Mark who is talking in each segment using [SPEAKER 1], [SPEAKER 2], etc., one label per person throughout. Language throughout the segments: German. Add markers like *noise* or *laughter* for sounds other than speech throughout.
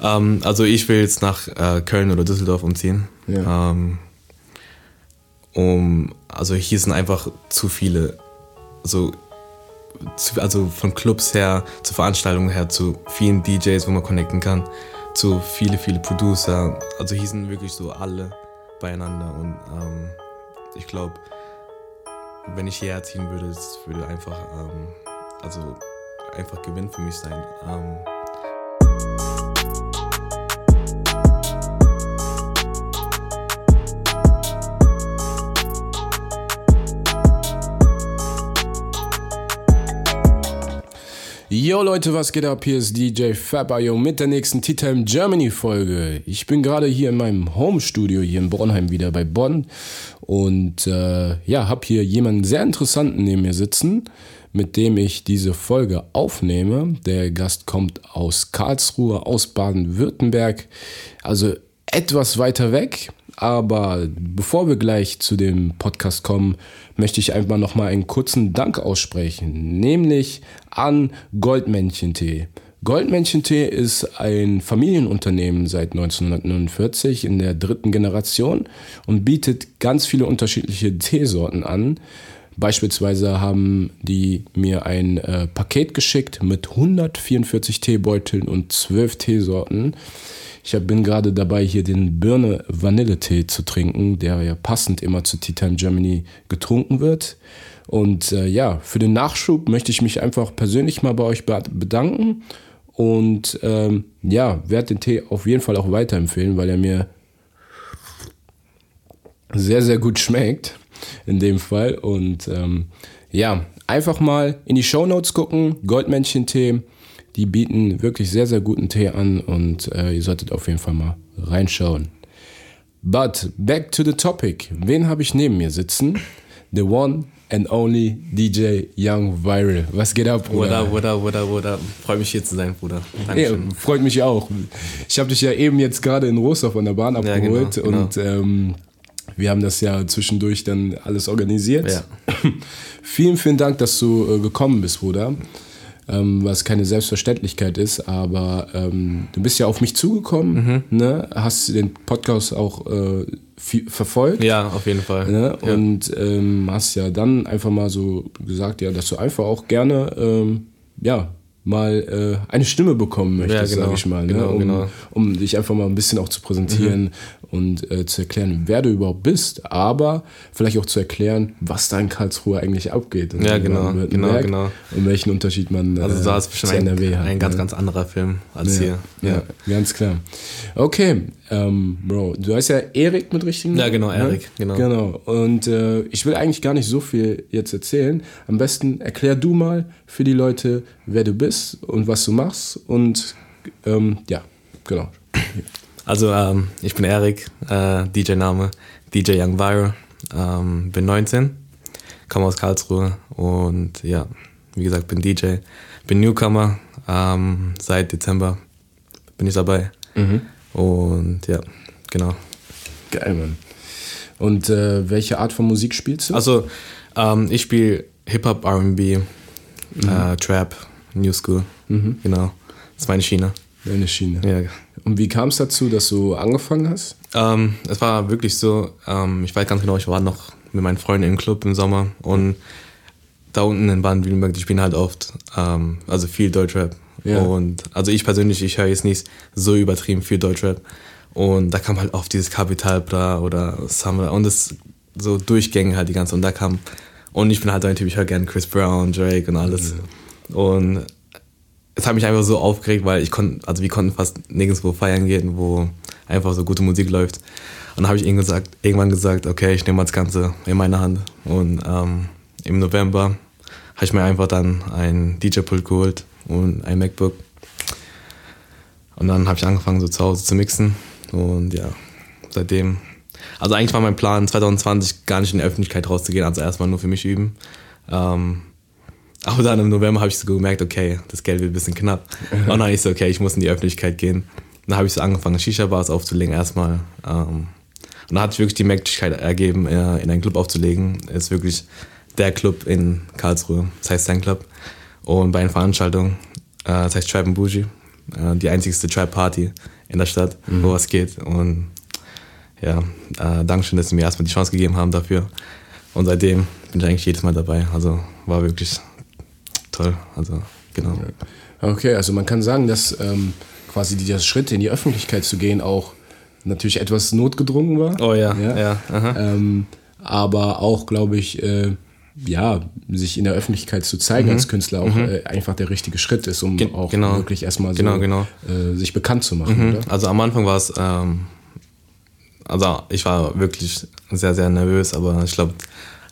[SPEAKER 1] Ähm, also ich will jetzt nach äh, Köln oder Düsseldorf umziehen. Ja. Ähm, um, also hier sind einfach zu viele, so, zu, also von Clubs her, zu Veranstaltungen her, zu vielen DJs, wo man connecten kann, zu viele, viele Producer. Also hier sind wirklich so alle beieinander und ähm, ich glaube, wenn ich hierher ziehen würde, es würde einfach, ähm, also einfach Gewinn für mich sein.
[SPEAKER 2] Yo Leute, was geht ab? Hier ist DJ Fabayo mit der nächsten T-Time Germany Folge. Ich bin gerade hier in meinem Home-Studio hier in Bornheim wieder bei Bonn und äh, ja, habe hier jemanden sehr interessanten neben mir sitzen, mit dem ich diese Folge aufnehme. Der Gast kommt aus Karlsruhe, aus Baden-Württemberg, also etwas weiter weg. Aber bevor wir gleich zu dem Podcast kommen, möchte ich einfach nochmal einen kurzen Dank aussprechen, nämlich an Goldmännchentee. Goldmännchentee ist ein Familienunternehmen seit 1949 in der dritten Generation und bietet ganz viele unterschiedliche Teesorten an. Beispielsweise haben die mir ein äh, Paket geschickt mit 144 Teebeuteln und 12 Teesorten. Ich bin gerade dabei, hier den Birne Vanilletee zu trinken, der ja passend immer zu Tea Time Germany getrunken wird. Und äh, ja, für den Nachschub möchte ich mich einfach persönlich mal bei euch bedanken und ähm, ja, werde den Tee auf jeden Fall auch weiterempfehlen, weil er mir sehr, sehr gut schmeckt in dem Fall. Und ähm, ja, einfach mal in die Show Notes gucken, Goldmännchen-Tee. Die bieten wirklich sehr, sehr guten Tee an und äh, ihr solltet auf jeden Fall mal reinschauen. But back to the topic. Wen habe ich neben mir sitzen? The one and only DJ Young Viral. Was geht ab,
[SPEAKER 1] Bruder? What up, what up, what up. Freut mich hier zu sein, Bruder.
[SPEAKER 2] Ja, freut mich auch. Ich habe dich ja eben jetzt gerade in Rosau von der Bahn abgeholt ja, genau, genau. und ähm, wir haben das ja zwischendurch dann alles organisiert. Ja. *clears throat* vielen, vielen Dank, dass du äh, gekommen bist, Bruder ähm, was keine Selbstverständlichkeit ist, aber ähm, du bist ja auf mich zugekommen, mhm. ne? hast den Podcast auch äh, viel, verfolgt.
[SPEAKER 1] Ja, auf jeden Fall.
[SPEAKER 2] Ne? Ja. Und ähm, hast ja dann einfach mal so gesagt, ja, dass du einfach auch gerne ähm, ja, mal äh, eine Stimme bekommen möchtest, ja, genau, sage ich mal. Ne? Genau, um, genau. um dich einfach mal ein bisschen auch zu präsentieren mhm. und äh, zu erklären, wer du überhaupt bist, aber vielleicht auch zu erklären, was da in Karlsruhe eigentlich abgeht.
[SPEAKER 1] Ja, genau, genau, genau.
[SPEAKER 2] Und welchen Unterschied man
[SPEAKER 1] Also da ist bestimmt ein, hat, ein ganz, ne? ganz anderer Film als
[SPEAKER 2] ja, hier. Ja. ja, ganz klar. Okay, ähm, Bro, du heißt ja Erik mit richtigen
[SPEAKER 1] Ja, genau, Erik,
[SPEAKER 2] genau. Genau. Und äh, ich will eigentlich gar nicht so viel jetzt erzählen. Am besten erklär du mal für die Leute, wer du bist und was du machst. Und ähm, ja, genau.
[SPEAKER 1] Also, ähm, ich bin Erik, äh, DJ-Name DJ Young Viral, ähm, bin 19, komme aus Karlsruhe und ja, wie gesagt, bin DJ, bin Newcomer, ähm, seit Dezember bin ich dabei. Mhm. Und ja, genau.
[SPEAKER 2] Geil, Mann. Und äh, welche Art von Musik spielst du?
[SPEAKER 1] Also, ähm, ich spiele Hip-Hop, RB, mhm. äh, Trap, New School. Mhm. Genau. Das ist meine Schiene.
[SPEAKER 2] Deine Schiene. Ja. Und wie kam es dazu, dass du angefangen hast?
[SPEAKER 1] Ähm, es war wirklich so, ähm, ich weiß ganz genau, ich war noch mit meinen Freunden im Club im Sommer und da unten in Baden-Württemberg, die spielen halt oft, ähm, also viel Deutschrap. Ja. Und also ich persönlich, ich höre jetzt nicht so übertrieben viel Deutschrap. Und da kam halt oft dieses Capital Bra oder Summer und das so Durchgänge halt die ganze. Und da kam, und ich bin halt ein Typ, ich höre gerne Chris Brown, Drake und alles. Mhm. Und es hat mich einfach so aufgeregt, weil ich konnte, also wir konnten fast nirgendwo feiern gehen, wo einfach so gute Musik läuft. Und dann habe ich irgendwann gesagt, okay, ich nehme mal das Ganze in meine Hand. Und ähm, im November habe ich mir einfach dann ein DJ-Pult geholt und ein MacBook. Und dann habe ich angefangen, so zu Hause zu mixen. Und ja, seitdem. Also eigentlich war mein Plan, 2020 gar nicht in die Öffentlichkeit rauszugehen, also erstmal nur für mich üben. Ähm, aber dann im November habe ich so gemerkt, okay, das Geld wird ein bisschen knapp. *laughs* Und dann ich so, okay, ich muss in die Öffentlichkeit gehen. Dann habe ich so angefangen, Shisha-Bars aufzulegen erstmal. Ähm, und dann hat sich wirklich die Möglichkeit ergeben, äh, in einen Club aufzulegen. Ist wirklich der Club in Karlsruhe. Das heißt St. Club. Und bei einer Veranstaltung, äh, das heißt Tribe Bougie, äh, die einzigste Trap-Party in der Stadt, mhm. wo was geht. Und ja, äh, Dankeschön, dass sie mir erstmal die Chance gegeben haben dafür. Und seitdem bin ich eigentlich jedes Mal dabei. Also war wirklich toll. Also genau.
[SPEAKER 2] Okay, also man kann sagen, dass ähm, quasi dieser Schritt in die Öffentlichkeit zu gehen auch natürlich etwas notgedrungen war.
[SPEAKER 1] Oh ja, ja. ja
[SPEAKER 2] ähm, aber auch, glaube ich, äh, ja, sich in der Öffentlichkeit zu zeigen mhm. als Künstler auch mhm. äh, einfach der richtige Schritt ist, um Ge auch genau. wirklich erstmal so
[SPEAKER 1] genau, genau.
[SPEAKER 2] Äh, sich bekannt zu machen. Mhm.
[SPEAKER 1] Also am Anfang war es, ähm, also ich war wirklich sehr, sehr nervös, aber ich glaube,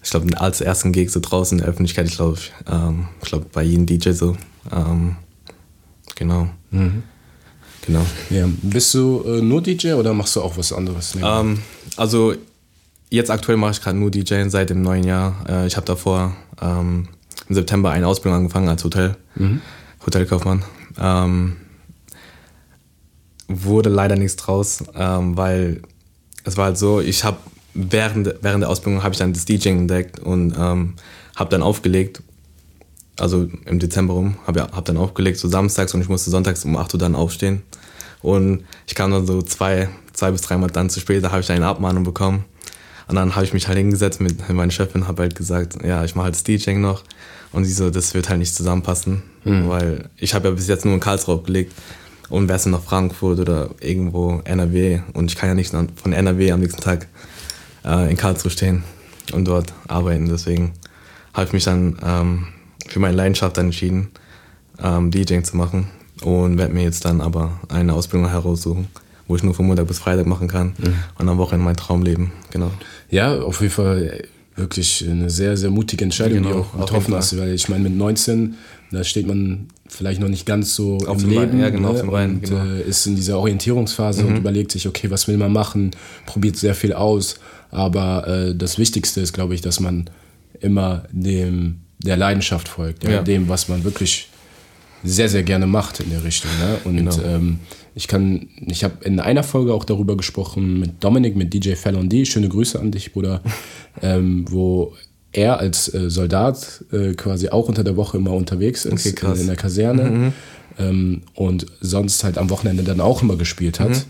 [SPEAKER 1] ich glaube, als ersten Gig so draußen in der Öffentlichkeit, ich glaube, ähm, ich glaube bei jedem DJ so. Ähm, genau.
[SPEAKER 2] Mhm. Genau. Ja. Bist du äh, nur DJ oder machst du auch was anderes?
[SPEAKER 1] Ähm, also jetzt aktuell mache ich gerade nur DJ seit dem neuen Jahr. Äh, ich habe davor ähm, im September eine Ausbildung angefangen als Hotel, mhm. Hotelkaufmann. Ähm, wurde leider nichts draus, ähm, weil es war halt so, ich habe während, während der Ausbildung habe ich dann das DJing entdeckt und ähm, habe dann aufgelegt, also im Dezember rum, habe hab dann aufgelegt, so samstags und ich musste sonntags um 8 Uhr dann aufstehen. Und ich kam dann so zwei, zwei bis dreimal dann zu spät, da habe ich eine Abmahnung bekommen. Und dann habe ich mich halt hingesetzt mit meiner Chefin, habe halt gesagt, ja, ich mache halt das DJing noch. Und sie so, das wird halt nicht zusammenpassen, mhm. weil ich habe ja bis jetzt nur in Karlsruhe aufgelegt. Und wärst du nach Frankfurt oder irgendwo NRW und ich kann ja nicht von NRW am nächsten Tag äh, in Karlsruhe stehen und dort arbeiten. Deswegen habe ich mich dann ähm, für meine Leidenschaft dann entschieden, ähm, DJing zu machen und werde mir jetzt dann aber eine Ausbildung heraussuchen, wo ich nur von Montag bis Freitag machen kann mhm. und am Wochenende mein Traum leben. Genau.
[SPEAKER 2] Ja, auf jeden Fall wirklich eine sehr, sehr mutige Entscheidung, genau, die auch getroffen hast. Weil ich meine, mit 19, da steht man vielleicht noch nicht ganz so auf im Leben ja, genau, ne? Rein, und genau. äh, ist in dieser Orientierungsphase mhm. und überlegt sich, okay, was will man machen, probiert sehr viel aus. Aber äh, das Wichtigste ist, glaube ich, dass man immer dem der Leidenschaft folgt, ja, ja. dem, was man wirklich sehr, sehr gerne macht in der Richtung. Ne? Und genau. ähm, ich kann, ich habe in einer Folge auch darüber gesprochen mit Dominik, mit DJ Fallon D. Schöne Grüße an dich, Bruder, *laughs* ähm, wo er als äh, Soldat äh, quasi auch unter der Woche immer unterwegs ist okay, äh, in der Kaserne mhm. ähm, und sonst halt am Wochenende dann auch immer gespielt hat. Mhm.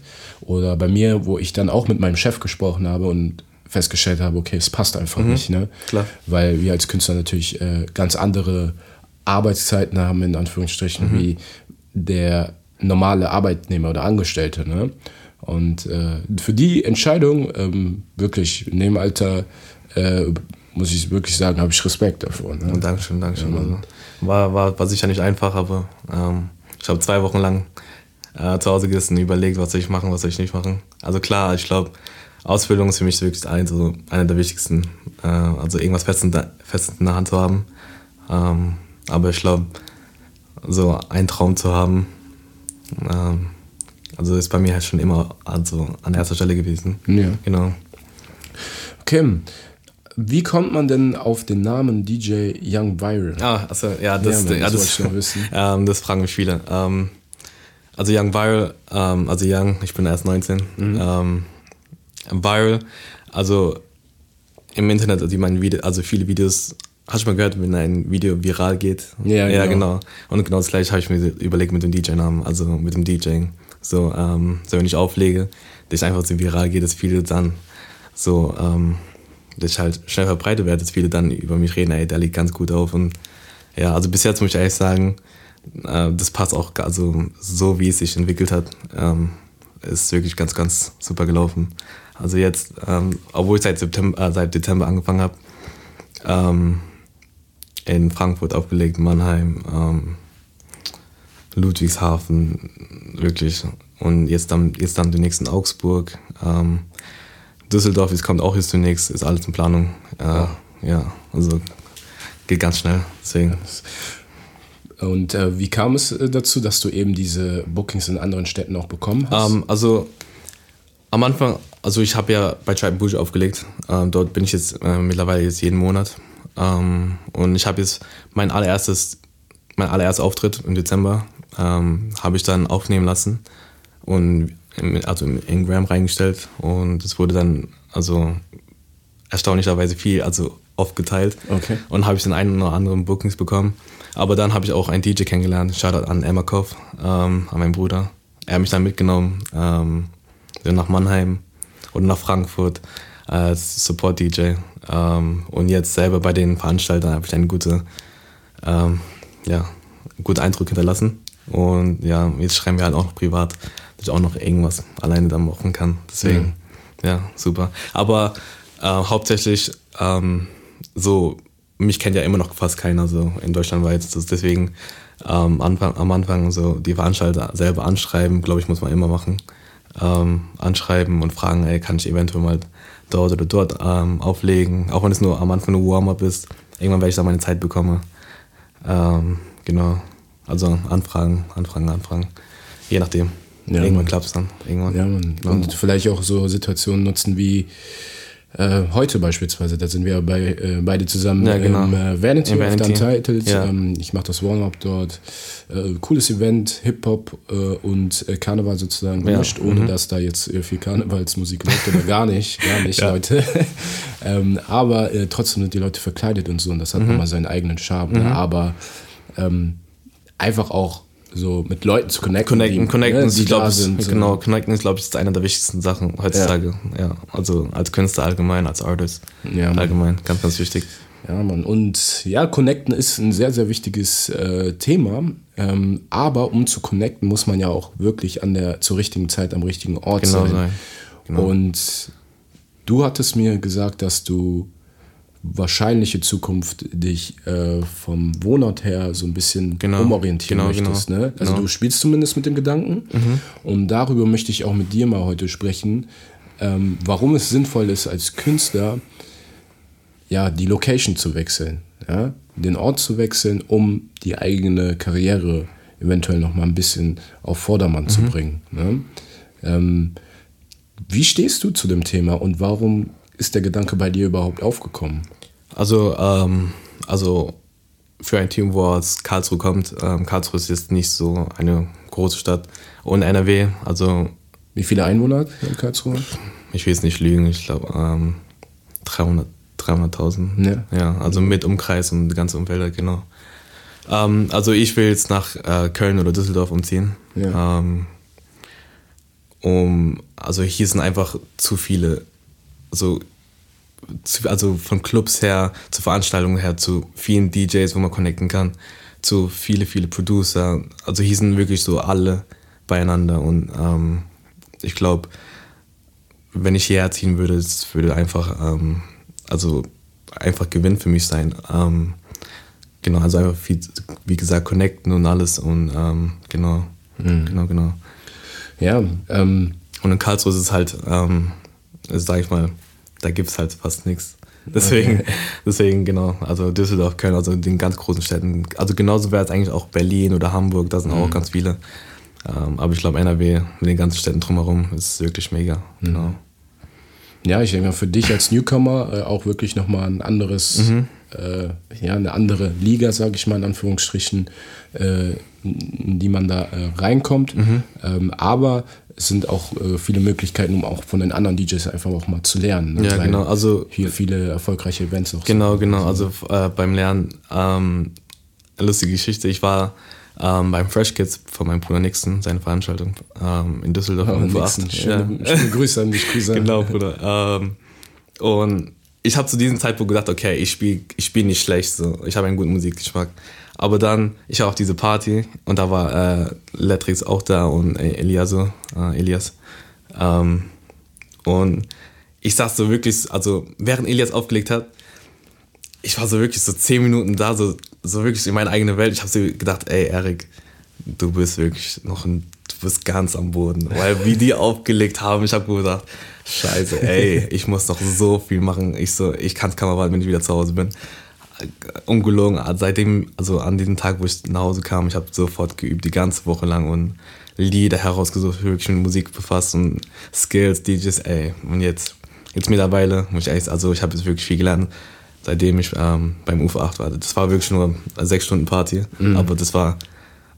[SPEAKER 2] Oder bei mir, wo ich dann auch mit meinem Chef gesprochen habe und festgestellt habe, okay, es passt einfach mhm. nicht, ne?
[SPEAKER 1] Klar.
[SPEAKER 2] Weil wir als Künstler natürlich äh, ganz andere Arbeitszeiten haben, in Anführungsstrichen, mhm. wie der normale Arbeitnehmer oder Angestellte. Ne? Und äh, für die Entscheidung, ähm, wirklich in dem Alter, äh, muss ich wirklich sagen, habe ich Respekt davor. Ne?
[SPEAKER 1] Dankeschön, Dankeschön. Ja, also, war, war, war sicher nicht einfach, aber ähm, ich habe zwei Wochen lang äh, zu Hause gesessen und überlegt, was soll ich machen, was soll ich nicht machen. Also klar, ich glaube, Ausbildung ist für mich wirklich ein, so einer der wichtigsten. Äh, also irgendwas fest in, der, fest in der Hand zu haben. Ähm, aber ich glaube, so einen Traum zu haben, ähm, also ist bei mir halt schon immer also an erster Stelle gewesen.
[SPEAKER 2] Ja.
[SPEAKER 1] Genau.
[SPEAKER 2] Okay. Wie kommt man denn auf den Namen DJ Young Viral?
[SPEAKER 1] Ah, also ja, das, ja, ja, das, das, *laughs* ähm, das fragen mich viele. Ähm, also Young Viral, ähm, also Young, ich bin erst 19. Mhm. Ähm, Viral, also im Internet, also, meine Video, also viele Videos Hast du mal gehört, wenn ein Video viral geht?
[SPEAKER 2] Ja, ja
[SPEAKER 1] genau. genau. Und genau das gleiche habe ich mir überlegt mit dem DJ-Namen, also mit dem DJing. So, ähm, so wenn ich auflege, dass ich einfach so viral geht, dass viele dann so, ähm, dass ich halt schnell verbreitet werde, dass viele dann über mich reden, ey, der liegt ganz gut auf. Und ja, also bis jetzt muss ich ehrlich sagen, äh, das passt auch, also so wie es sich entwickelt hat, ähm, ist wirklich ganz, ganz super gelaufen. Also jetzt, ähm, obwohl ich seit, September, äh, seit Dezember angefangen habe, ähm, in Frankfurt aufgelegt, Mannheim, ähm, Ludwigshafen, wirklich. Und jetzt dann, jetzt dann demnächst in Augsburg. Ähm, Düsseldorf, jetzt kommt auch jetzt demnächst, ist alles in Planung. Äh, ja. ja, also geht ganz schnell. Deswegen.
[SPEAKER 2] Und äh, wie kam es äh, dazu, dass du eben diese Bookings in anderen Städten auch bekommen hast?
[SPEAKER 1] Ähm, also am Anfang, also ich habe ja bei Tribe Bouge aufgelegt. Ähm, dort bin ich jetzt äh, mittlerweile jetzt jeden Monat. Ähm, und ich habe jetzt mein allererstes, mein allererster Auftritt im Dezember ähm, habe ich dann aufnehmen lassen und in, also in Ingram reingestellt und es wurde dann also erstaunlicherweise viel, also oft geteilt. Okay. Und habe ich den einen oder anderen Bookings bekommen. Aber dann habe ich auch einen DJ kennengelernt. Shoutout an Emakov, ähm, an meinen Bruder. Er hat mich dann mitgenommen ähm, nach Mannheim und nach Frankfurt als Support-DJ. Ähm, und jetzt selber bei den Veranstaltern habe ich einen guten, ähm, ja, guten Eindruck hinterlassen. Und ja, jetzt schreiben wir halt auch noch privat, dass ich auch noch irgendwas alleine dann machen kann. Deswegen, mhm. ja, super. Aber äh, hauptsächlich ähm, so, mich kennt ja immer noch fast keiner so in Deutschland weit. Deswegen ähm, Anfang, am Anfang so die Veranstalter selber anschreiben, glaube ich, muss man immer machen. Ähm, anschreiben und fragen, ey, kann ich eventuell mal dort oder dort ähm, auflegen, auch wenn es nur am Anfang nur Warm-up ist. Irgendwann werde ich da meine Zeit bekommen. Ähm, genau. Also Anfragen, Anfragen, Anfragen. Je nachdem. Ja, Irgendwann klappt es dann. Irgendwann.
[SPEAKER 2] Ja, man. Genau. Und vielleicht auch so Situationen nutzen wie äh, heute beispielsweise, da sind wir bei, äh, beide zusammen ja, genau. im äh, Vanity, Im Vanity. of Untitled. Ja. Ähm, ich mache das Warm-Up dort. Äh, cooles Event, Hip-Hop äh, und Karneval sozusagen gemischt, ja. ohne mhm. dass da jetzt viel Karnevalsmusik läuft oder gar nicht, gar *laughs* nicht, Leute. *laughs* ähm, aber trotzdem sind die Leute verkleidet und so und das hat mhm. nochmal seinen eigenen Charme. Ne? Mhm. Ne? Aber ähm, einfach auch so mit Leuten zu connecten.
[SPEAKER 1] Connecten, die, connecten, ne, die glaub, da sind. Genau, connecten ist, glaube ich, ist eine der wichtigsten Sachen heutzutage. Ja. ja. Also als Künstler allgemein, als Artist ja, allgemein, ganz, ganz wichtig.
[SPEAKER 2] Ja, Mann. Und ja, connecten ist ein sehr, sehr wichtiges äh, Thema. Ähm, aber um zu connecten, muss man ja auch wirklich an der zur richtigen Zeit am richtigen Ort genau sein. sein. Genau. Und du hattest mir gesagt, dass du wahrscheinliche Zukunft dich äh, vom Wohnort her so ein bisschen genau, umorientieren genau, möchtest. Genau, ne? Also genau. du spielst zumindest mit dem Gedanken. Mhm. Und darüber möchte ich auch mit dir mal heute sprechen, ähm, warum es sinnvoll ist, als Künstler ja, die Location zu wechseln, ja? den Ort zu wechseln, um die eigene Karriere eventuell noch mal ein bisschen auf Vordermann mhm. zu bringen. Ne? Ähm, wie stehst du zu dem Thema und warum ist der Gedanke bei dir überhaupt aufgekommen?
[SPEAKER 1] Also, ähm, also für ein Team, wo aus Karlsruhe kommt, ähm, Karlsruhe ist jetzt nicht so eine große Stadt. Und NRW, also.
[SPEAKER 2] Wie viele Einwohner hat in Karlsruhe?
[SPEAKER 1] Ich will es nicht lügen, ich glaube ähm, 300, 300.000. Ja. ja. Also mit Umkreis und die ganze Umwelt, genau. Ähm, also ich will jetzt nach äh, Köln oder Düsseldorf umziehen. Ja. Ähm, um, also hier sind einfach zu viele so also von Clubs her, zu Veranstaltungen her, zu vielen DJs, wo man connecten kann, zu viele, viele Producer. Also hier sind wirklich so alle beieinander und ähm, ich glaube, wenn ich hierher ziehen würde, es würde einfach, ähm, also einfach Gewinn für mich sein. Ähm, genau, also einfach viel, wie gesagt, connecten und alles und ähm, genau, mhm. genau, genau.
[SPEAKER 2] Ja. Ähm,
[SPEAKER 1] und in Karlsruhe ist es halt, ähm, sag ich mal, da gibt es halt fast nichts. Deswegen, okay. deswegen, genau, also Düsseldorf, Köln, also den ganz großen Städten. Also genauso wäre es eigentlich auch Berlin oder Hamburg, da sind mhm. auch ganz viele. Ähm, aber ich glaube, NRW mit den ganzen Städten drumherum ist wirklich mega. Mhm. Genau.
[SPEAKER 2] Ja, ich denke mal, für dich als Newcomer äh, auch wirklich nochmal ein anderes, mhm. Äh, ja, eine andere Liga, sage ich mal in Anführungsstrichen, äh, in die man da äh, reinkommt. Mhm. Ähm, aber es sind auch äh, viele Möglichkeiten, um auch von den anderen DJs einfach auch mal zu lernen.
[SPEAKER 1] Ne? Ja, Weil genau. Also
[SPEAKER 2] hier viele erfolgreiche Events
[SPEAKER 1] auch. Genau, sind. genau. Also äh, beim Lernen, ähm, lustige Geschichte. Ich war ähm, beim Fresh Kids von meinem Bruder Nixon, seine Veranstaltung ähm, in Düsseldorf. Oh, Nixon.
[SPEAKER 2] Schöne, ja. schöne Grüße an dich, Grüße. *laughs*
[SPEAKER 1] genau, Bruder. Ähm, und ich habe zu diesem Zeitpunkt gedacht, okay, ich spiele ich spiel nicht schlecht, so. ich habe einen guten Musikgeschmack. Aber dann, ich war auf diese Party und da war äh, Letrix auch da und äh, Eliaso, äh, Elias. Ähm, und ich saß so wirklich, also während Elias aufgelegt hat, ich war so wirklich so zehn Minuten da, so, so wirklich in meine eigene Welt. Ich habe so gedacht, ey, Erik, du bist wirklich noch ein, bist ganz am Boden. Weil wie die aufgelegt haben, ich habe gedacht, scheiße, ey, ich muss noch so viel machen. Ich so, ich kann es kaum erwarten, wenn ich wieder zu Hause bin ungelogen, seitdem, also an diesem Tag, wo ich nach Hause kam, ich habe sofort geübt, die ganze Woche lang und Lieder herausgesucht, wirklich mit Musik befasst und Skills, DJs, ey. Und jetzt, jetzt mittlerweile, muss ich echt, also ich habe jetzt wirklich viel gelernt, seitdem ich ähm, beim UFO 8 war. Das war wirklich nur eine sechs Stunden Party, mhm. aber das war,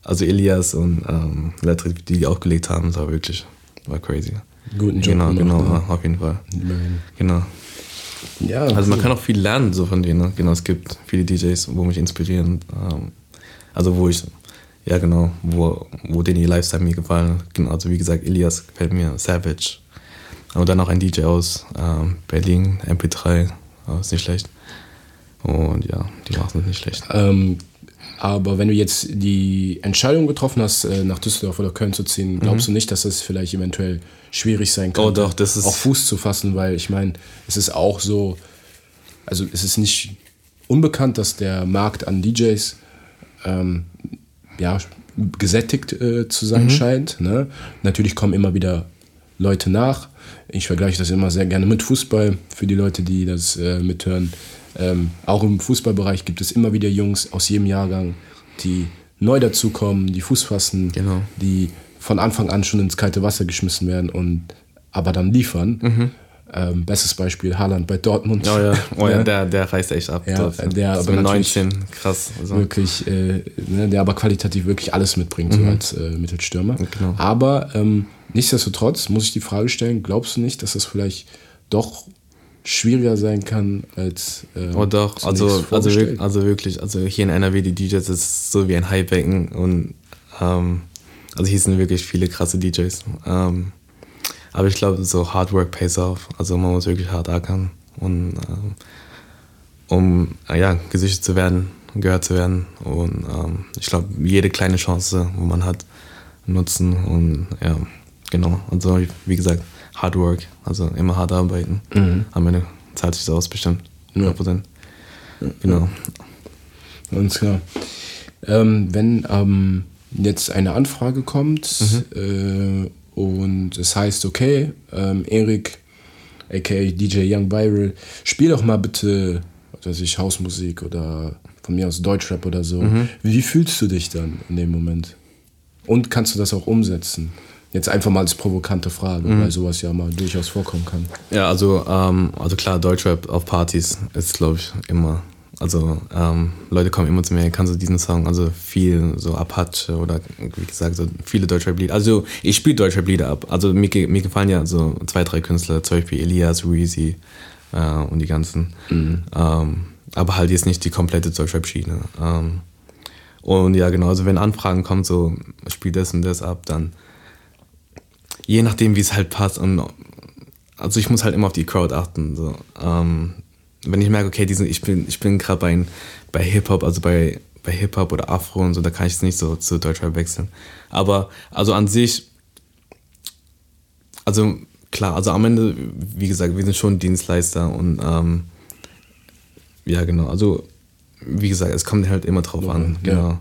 [SPEAKER 1] also Elias und ähm, Lettrik, die die aufgelegt haben, das war wirklich, war crazy.
[SPEAKER 2] Guten Job
[SPEAKER 1] Genau, genau, auf jeden Fall. Immerhin. Genau. ja, also man kann auch viel lernen so von denen. Ne? Genau, es gibt viele DJs, wo mich inspirieren. Ähm, also wo ich, ja genau, wo, wo denen ihr Lifestyle mir gefallen. Genau, also wie gesagt, Elias gefällt mir, Savage. Und dann auch ein DJ aus ähm, Berlin, MP3, ist nicht schlecht. Und ja, die machen es nicht schlecht.
[SPEAKER 2] Ähm, aber wenn du jetzt die Entscheidung getroffen hast, äh, nach Düsseldorf oder Köln zu ziehen, glaubst mhm. du nicht, dass es vielleicht eventuell schwierig sein kann,
[SPEAKER 1] oh doch, das ist
[SPEAKER 2] auch Fuß zu fassen? Weil ich meine, es ist auch so, also es ist nicht unbekannt, dass der Markt an DJs ähm, ja, gesättigt äh, zu sein mhm. scheint. Ne? Natürlich kommen immer wieder Leute nach. Ich vergleiche das immer sehr gerne mit Fußball für die Leute, die das äh, mithören. Ähm, auch im Fußballbereich gibt es immer wieder Jungs aus jedem Jahrgang, die neu dazukommen, die Fuß fassen,
[SPEAKER 1] genau.
[SPEAKER 2] die von Anfang an schon ins kalte Wasser geschmissen werden und aber dann liefern. Mhm. Ähm, bestes Beispiel Haaland bei Dortmund.
[SPEAKER 1] Oh ja, *laughs* oh ja, Der, der reißt echt ab.
[SPEAKER 2] Ja, der
[SPEAKER 1] aber mit 19, krass.
[SPEAKER 2] Also. Wirklich, äh, ne, der aber qualitativ wirklich alles mitbringt, mhm. so als äh, Mittelstürmer.
[SPEAKER 1] Genau.
[SPEAKER 2] Aber ähm, nichtsdestotrotz muss ich die Frage stellen, glaubst du nicht, dass das vielleicht doch schwieriger sein kann als.
[SPEAKER 1] Äh, oh doch, also, also, also wirklich, also hier in NRW, die DJs ist so wie ein Highbecken und ähm, also hier sind wirklich viele krasse DJs. Ähm, aber ich glaube, so Hard Work pays off. Also man muss wirklich hart ackern und ähm, um äh, ja, gesichert zu werden, gehört zu werden. Und ähm, ich glaube, jede kleine Chance, wo man hat, nutzen und ja, genau. Also wie gesagt, Hard Work, also immer hart arbeiten. Mhm. Am Ende zahlt sich das aus, bestimmt. 100%. Ja. Genau.
[SPEAKER 2] Ganz klar. Ähm, wenn ähm, jetzt eine Anfrage kommt mhm. äh, und es heißt, okay, ähm, Erik, aka DJ Young Viral, spiel doch mal bitte, was weiß ich, Hausmusik oder von mir aus Deutschrap oder so. Mhm. Wie fühlst du dich dann in dem Moment? Und kannst du das auch umsetzen? Jetzt einfach mal als provokante Frage, mhm. weil sowas ja mal durchaus vorkommen kann.
[SPEAKER 1] Ja, also, ähm, also klar, Deutschrap auf Partys ist, glaube ich, immer. Also ähm, Leute kommen immer zu mir, kannst du diesen Song, also viel so Apache oder wie gesagt, so viele Deutschrap-Lieder. Also ich spiele Deutschrap-Lieder ab. Also mir, mir gefallen ja so zwei, drei Künstler, zum Beispiel Elias, Reezy äh, und die ganzen. Mhm. Ähm, aber halt jetzt nicht die komplette Deutschrap-Schiene. Ähm, und ja, genau, also wenn Anfragen kommen, so spiel das und das ab, dann je nachdem, wie es halt passt. Und also ich muss halt immer auf die Crowd achten. So. Ähm, wenn ich merke, okay, diesen, ich bin, ich bin gerade bei, bei Hip-Hop, also bei, bei Hip-Hop oder Afro und so, da kann ich es nicht so zu Deutschrap wechseln. Aber also an sich, also klar, also am Ende, wie gesagt, wir sind schon Dienstleister und ähm, ja, genau, also wie gesagt, es kommt halt immer drauf an. Ja. Genau.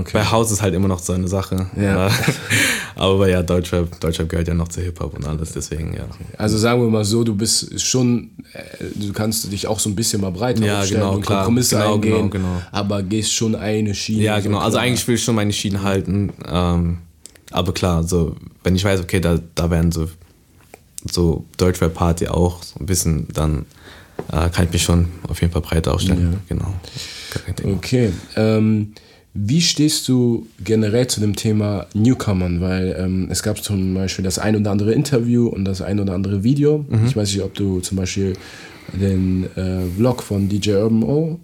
[SPEAKER 1] Okay. Bei House ist halt immer noch so eine Sache. Ja. *laughs* Aber ja, Deutschrap, Deutschrap gehört ja noch zu Hip-Hop und alles, deswegen, ja.
[SPEAKER 2] Also sagen wir mal so, du bist schon, äh, du kannst dich auch so ein bisschen mal breiter
[SPEAKER 1] ja, aufstellen genau,
[SPEAKER 2] und
[SPEAKER 1] klar,
[SPEAKER 2] Kompromisse
[SPEAKER 1] genau,
[SPEAKER 2] eingehen,
[SPEAKER 1] genau, genau.
[SPEAKER 2] aber gehst schon eine Schiene.
[SPEAKER 1] Ja, genau, so also eigentlich will ich schon meine Schienen halten. Ähm, aber klar, so, wenn ich weiß, okay, da, da werden so, so Deutschrap-Party auch so ein bisschen, dann äh, kann ich mich schon auf jeden Fall breiter aufstellen. Ja. Genau.
[SPEAKER 2] Okay. Ähm, wie stehst du generell zu dem Thema Newcomern? Weil ähm, es gab zum Beispiel das ein oder andere Interview und das ein oder andere Video. Mhm. Ich weiß nicht, ob du zum Beispiel den äh, Vlog von DJ Urban O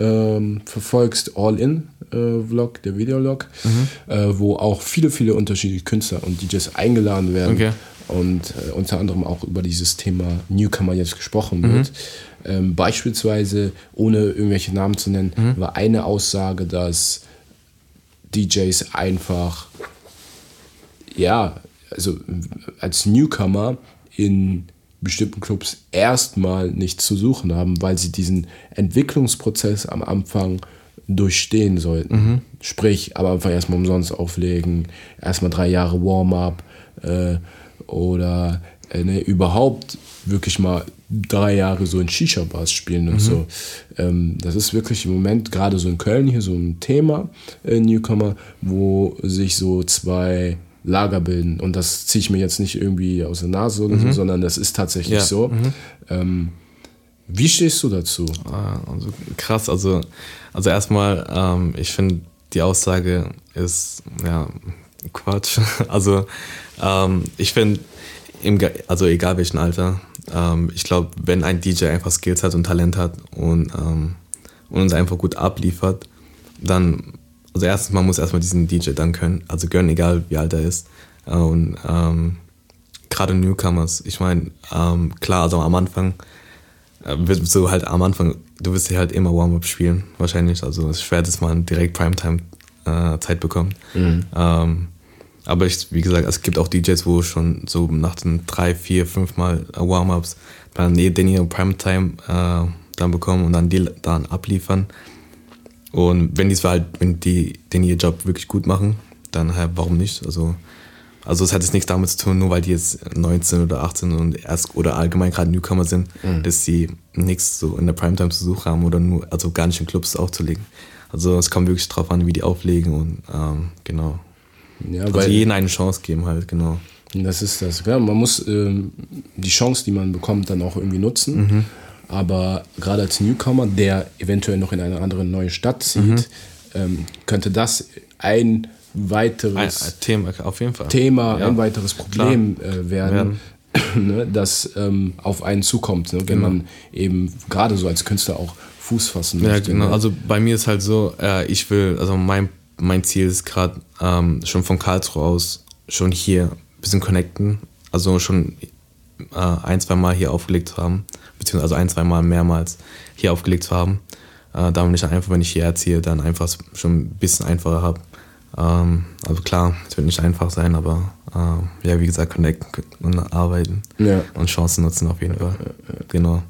[SPEAKER 2] ähm, verfolgst, All In äh, Vlog, der Videolog, mhm. äh, wo auch viele, viele unterschiedliche Künstler und DJs eingeladen werden. Okay. Und äh, unter anderem auch über dieses Thema Newcomer jetzt gesprochen mhm. wird. Ähm, beispielsweise, ohne irgendwelche Namen zu nennen, mhm. war eine Aussage, dass DJs einfach, ja, also als Newcomer in bestimmten Clubs erstmal nichts zu suchen haben, weil sie diesen Entwicklungsprozess am Anfang durchstehen sollten. Mhm. Sprich, aber einfach erstmal umsonst auflegen, erstmal drei Jahre Warm-up äh, oder äh, ne, überhaupt wirklich mal drei Jahre so in Shisha-Bars spielen und mhm. so. Ähm, das ist wirklich im Moment gerade so in Köln hier so ein Thema, äh, Newcomer, wo sich so zwei Lager bilden. Und das ziehe ich mir jetzt nicht irgendwie aus der Nase oder mhm. so, sondern das ist tatsächlich ja. so. Mhm. Ähm, wie stehst du dazu?
[SPEAKER 1] Ah, also krass, also, also erstmal, ähm, ich finde, die Aussage ist ja Quatsch. *laughs* Also ähm, ich finde, also egal welchen Alter. Ähm, ich glaube, wenn ein DJ einfach Skills hat und Talent hat und, ähm, und uns einfach gut abliefert, dann, also erstens, man muss erstmal diesen DJ dann können, also gönnen, egal wie alt er ist. Und ähm, gerade Newcomers, ich meine, ähm, klar, also am Anfang, äh, so halt am Anfang, du wirst ja halt immer Warm-Up spielen, wahrscheinlich. Also es ist schwer, dass man direkt Primetime-Zeit äh, bekommt. Mhm. Aber ich, wie gesagt, es gibt auch DJs, wo schon so nach den drei, vier, fünf Mal Warm-Ups dann den ihre Primetime äh, dann bekommen und dann die dann abliefern. Und wenn die halt, wenn die den ihr Job wirklich gut machen, dann halt, warum nicht? Also also es hat jetzt nichts damit zu tun, nur weil die jetzt 19 oder 18 und erst oder allgemein gerade Newcomer sind, mhm. dass sie nichts so in der Primetime zu suchen haben oder nur, also gar nicht in Clubs aufzulegen. Also es kommt wirklich drauf an, wie die auflegen und ähm, genau. Ja, also jeden eine Chance geben halt, genau.
[SPEAKER 2] Das ist das. Ja, man muss ähm, die Chance, die man bekommt, dann auch irgendwie nutzen. Mhm. Aber gerade als Newcomer, der eventuell noch in eine andere neue Stadt zieht, mhm. ähm, könnte das ein weiteres
[SPEAKER 1] ein, ein Thema, auf jeden Fall.
[SPEAKER 2] Thema, ja. ein weiteres Problem äh, werden, *clears throat* ne, das ähm, auf einen zukommt, ne, wenn genau. man eben gerade so als Künstler auch Fuß fassen
[SPEAKER 1] möchte. Ja, genau. Ne? Also bei mir ist halt so, äh, ich will, also mein, mein Ziel ist gerade ähm, schon von Karlsruhe aus schon hier ein bisschen connecten, also schon äh, ein, zwei Mal hier aufgelegt zu haben, beziehungsweise ein, zwei Mal mehrmals hier aufgelegt zu haben. Äh, damit ich dann einfach, wenn ich hierher ziehe, dann einfach schon ein bisschen einfacher habe ähm, also klar, es wird nicht einfach sein, aber äh, ja, wie gesagt, connecten und arbeiten ja. und Chancen nutzen auf jeden Fall. Genau.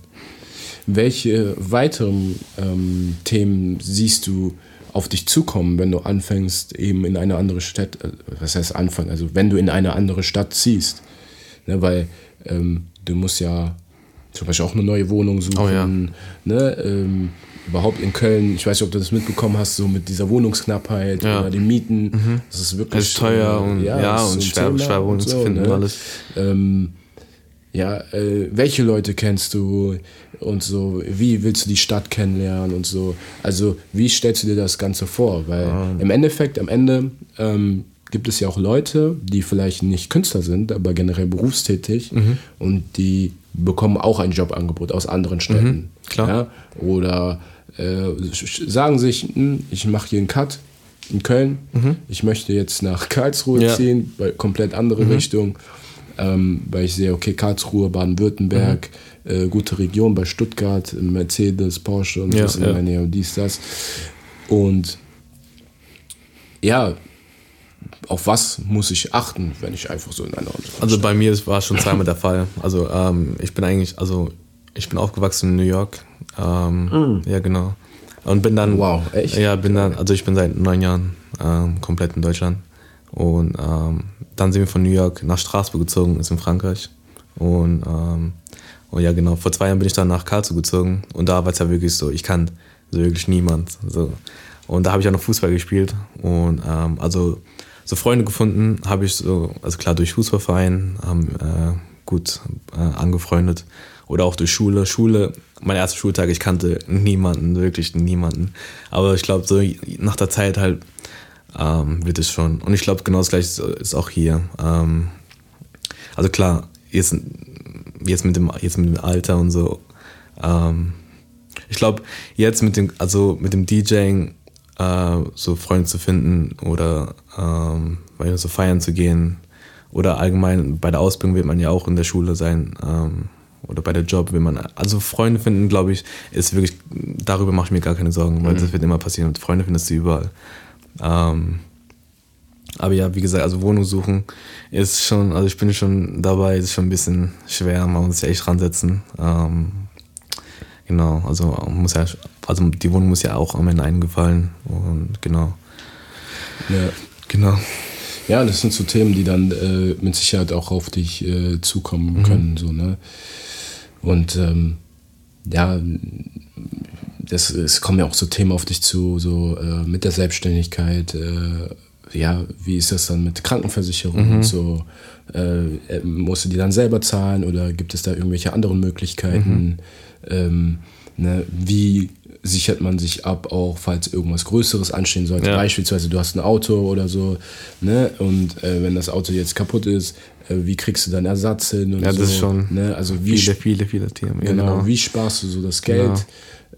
[SPEAKER 2] Welche weiteren ähm, Themen siehst du auf dich zukommen, wenn du anfängst, eben in eine andere Stadt, äh, was heißt anfangen, also wenn du in eine andere Stadt ziehst? Ne, weil ähm, du musst ja zum Beispiel auch eine neue Wohnung suchen. Oh ja. ne, ähm, überhaupt in Köln, ich weiß nicht, ob du das mitbekommen hast, so mit dieser Wohnungsknappheit ja. oder den Mieten. Mhm. Das ist wirklich. Das
[SPEAKER 1] ist teuer und, ja, ja und schwer, schwer Wohnungen so, zu finden ne? alles.
[SPEAKER 2] Ähm, ja, äh, welche Leute kennst du und so, wie willst du die Stadt kennenlernen und so. Also, wie stellst du dir das Ganze vor? Weil ah. im Endeffekt, am Ende ähm, gibt es ja auch Leute, die vielleicht nicht Künstler sind, aber generell berufstätig mhm. und die bekommen auch ein Jobangebot aus anderen Städten. Mhm,
[SPEAKER 1] klar.
[SPEAKER 2] Ja? Oder äh, sagen sich, hm, ich mache hier einen Cut in Köln, mhm. ich möchte jetzt nach Karlsruhe ja. ziehen, bei komplett andere mhm. Richtung, ähm, weil ich sehe, okay, Karlsruhe, Baden-Württemberg, mhm. äh, gute Region bei Stuttgart, Mercedes, Porsche und ja, das in ja. der Nähe und dies, das. Und ja, auf was muss ich achten, wenn ich einfach so in einer
[SPEAKER 1] Also bei mir war es schon zweimal der Fall. Also ähm, ich bin eigentlich, also ich bin aufgewachsen in New York ähm, mm. Ja, genau. Und bin dann.
[SPEAKER 2] Wow, echt?
[SPEAKER 1] Ja, bin dann, also ich bin seit neun Jahren ähm, komplett in Deutschland. Und ähm, dann sind wir von New York nach Straßburg gezogen, ist in Frankreich. Und, ähm, und ja, genau, vor zwei Jahren bin ich dann nach Karlsruhe gezogen. Und da war es ja wirklich so, ich kann so wirklich niemand. So. Und da habe ich auch noch Fußball gespielt. Und ähm, also so Freunde gefunden habe ich so, also klar durch Fußballverein, haben äh, gut äh, angefreundet oder auch durch Schule. Schule, mein erster Schultag, ich kannte niemanden, wirklich niemanden. Aber ich glaube, so nach der Zeit halt ähm, wird es schon. Und ich glaube, genau das gleiche ist auch hier. Ähm, also klar, jetzt, jetzt, mit dem, jetzt mit dem Alter und so. Ähm, ich glaube, jetzt mit dem, also mit dem DJing äh, so Freunde zu finden oder ähm, so feiern zu gehen oder allgemein bei der Ausbildung wird man ja auch in der Schule sein. Ähm, oder bei der Job will man, also Freunde finden, glaube ich, ist wirklich, darüber mache ich mir gar keine Sorgen, weil mhm. das wird immer passieren. Freunde findest du überall. Ähm, aber ja, wie gesagt, also Wohnung suchen ist schon, also ich bin schon dabei, ist schon ein bisschen schwer, man muss sich echt ransetzen. Ähm, genau, also muss ja, also die Wohnung muss ja auch am Ende eingefallen und genau.
[SPEAKER 2] Ja. Genau. Ja, das sind so Themen, die dann äh, mit Sicherheit auch auf dich äh, zukommen mhm. können. So, ne? Und ähm, ja, das, es kommen ja auch so Themen auf dich zu, so äh, mit der Selbstständigkeit. Äh, ja, wie ist das dann mit Krankenversicherung mhm. und so? Äh, äh, musst du die dann selber zahlen oder gibt es da irgendwelche anderen Möglichkeiten? Mhm. Ähm, Ne? Wie sichert man sich ab, auch falls irgendwas Größeres anstehen sollte. Ja. Beispielsweise du hast ein Auto oder so, ne? Und äh, wenn das Auto jetzt kaputt ist, äh, wie kriegst du dann Ersatz hin und
[SPEAKER 1] ja,
[SPEAKER 2] so.
[SPEAKER 1] das ist schon
[SPEAKER 2] ne? also wie
[SPEAKER 1] viele, viele, viele Themen.
[SPEAKER 2] Genau, genau, wie sparst du so das Geld, genau.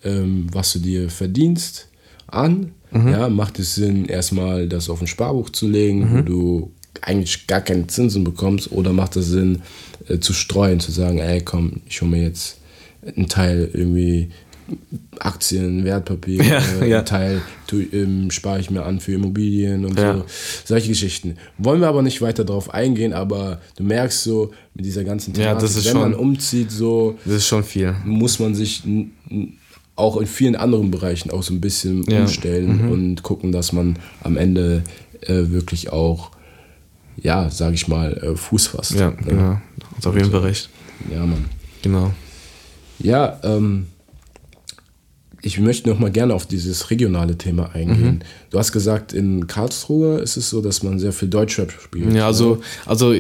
[SPEAKER 2] Ähm, was du dir verdienst, an? Mhm. Ja, macht es Sinn, erstmal das auf ein Sparbuch zu legen, mhm. wo du eigentlich gar keine Zinsen bekommst, oder macht es Sinn, äh, zu streuen, zu sagen, ey, komm, ich hole mir jetzt einen Teil irgendwie Aktien, Wertpapier, *laughs* ja, äh, ja. Teil ähm, spare ich mir an für Immobilien und ja. so. Solche Geschichten. Wollen wir aber nicht weiter darauf eingehen, aber du merkst so mit dieser ganzen
[SPEAKER 1] Thematik, ja, das ist
[SPEAKER 2] wenn
[SPEAKER 1] schon,
[SPEAKER 2] man umzieht, so
[SPEAKER 1] das ist schon viel.
[SPEAKER 2] Muss man sich auch in vielen anderen Bereichen auch so ein bisschen umstellen mhm. und gucken, dass man am Ende äh, wirklich auch, ja, sage ich mal, äh, Fuß fasst.
[SPEAKER 1] Ja, ja. Hast auf jeden Fall recht.
[SPEAKER 2] Ja, Mann.
[SPEAKER 1] Genau.
[SPEAKER 2] Ja, ähm, ich möchte noch mal gerne auf dieses regionale Thema eingehen. Mhm. Du hast gesagt, in Karlsruhe ist es so, dass man sehr viel Deutschrap spielt.
[SPEAKER 1] Ja, also, also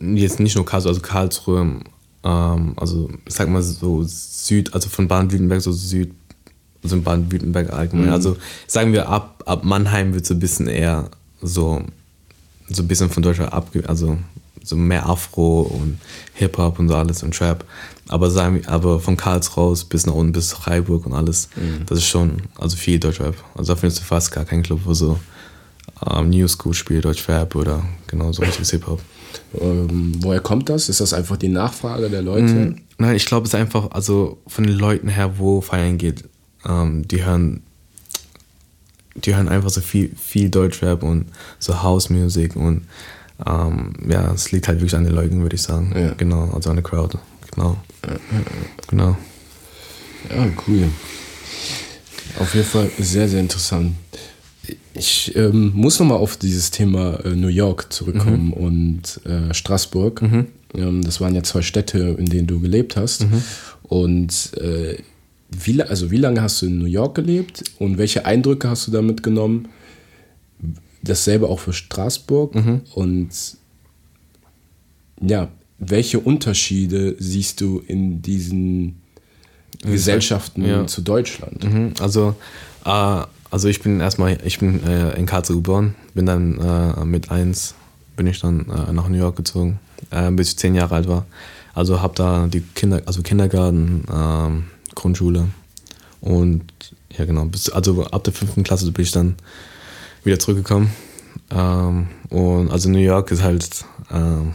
[SPEAKER 1] jetzt nicht nur Karlsruhe, also Karlsruhe, ähm, also ich sag mal so Süd, also von Baden-Württemberg so Süd, also in Baden-Württemberg allgemein. Mhm. Also sagen wir ab, ab Mannheim wird so ein bisschen eher so, so ein bisschen von Deutschland abge, also so mehr Afro und Hip-Hop und so alles und Trap. Aber, sagen, aber von Karls raus bis nach unten bis Freiburg und alles, mhm. das ist schon, also viel Deutschrap. Also da findest du fast gar keinen Club, wo so ähm, New School spielt, Deutschrap oder genau so richtiges Hip-Hop.
[SPEAKER 2] Ähm, woher kommt das? Ist das einfach die Nachfrage der Leute? Mhm.
[SPEAKER 1] Nein, ich glaube, es ist einfach, also von den Leuten her, wo feiern geht, ähm, die hören die hören einfach so viel, viel Deutschrap und so House-Music und ähm, ja, es liegt halt wirklich an den Leuten, würde ich sagen. Ja. Genau, also an der Crowd. Genau. Genau.
[SPEAKER 2] Ja, cool. Auf jeden Fall sehr, sehr interessant. Ich ähm, muss nochmal auf dieses Thema äh, New York zurückkommen mhm. und äh, Straßburg. Mhm. Ähm, das waren ja zwei Städte, in denen du gelebt hast. Mhm. Und äh, wie, also wie lange hast du in New York gelebt und welche Eindrücke hast du da mitgenommen? Dasselbe auch für Straßburg. Mhm. Und ja, welche Unterschiede siehst du in diesen Gesellschaften ja. zu Deutschland?
[SPEAKER 1] Mhm. Also, äh, also ich bin erstmal, ich bin äh, in Karlsruhe geboren, bin dann äh, mit eins bin ich dann äh, nach New York gezogen, äh, bis ich zehn Jahre alt war. Also habe da die Kinder, also Kindergarten, ähm, Grundschule und ja genau, bis, also ab der fünften Klasse bin ich dann wieder zurückgekommen. Ähm, und also New York ist halt ähm,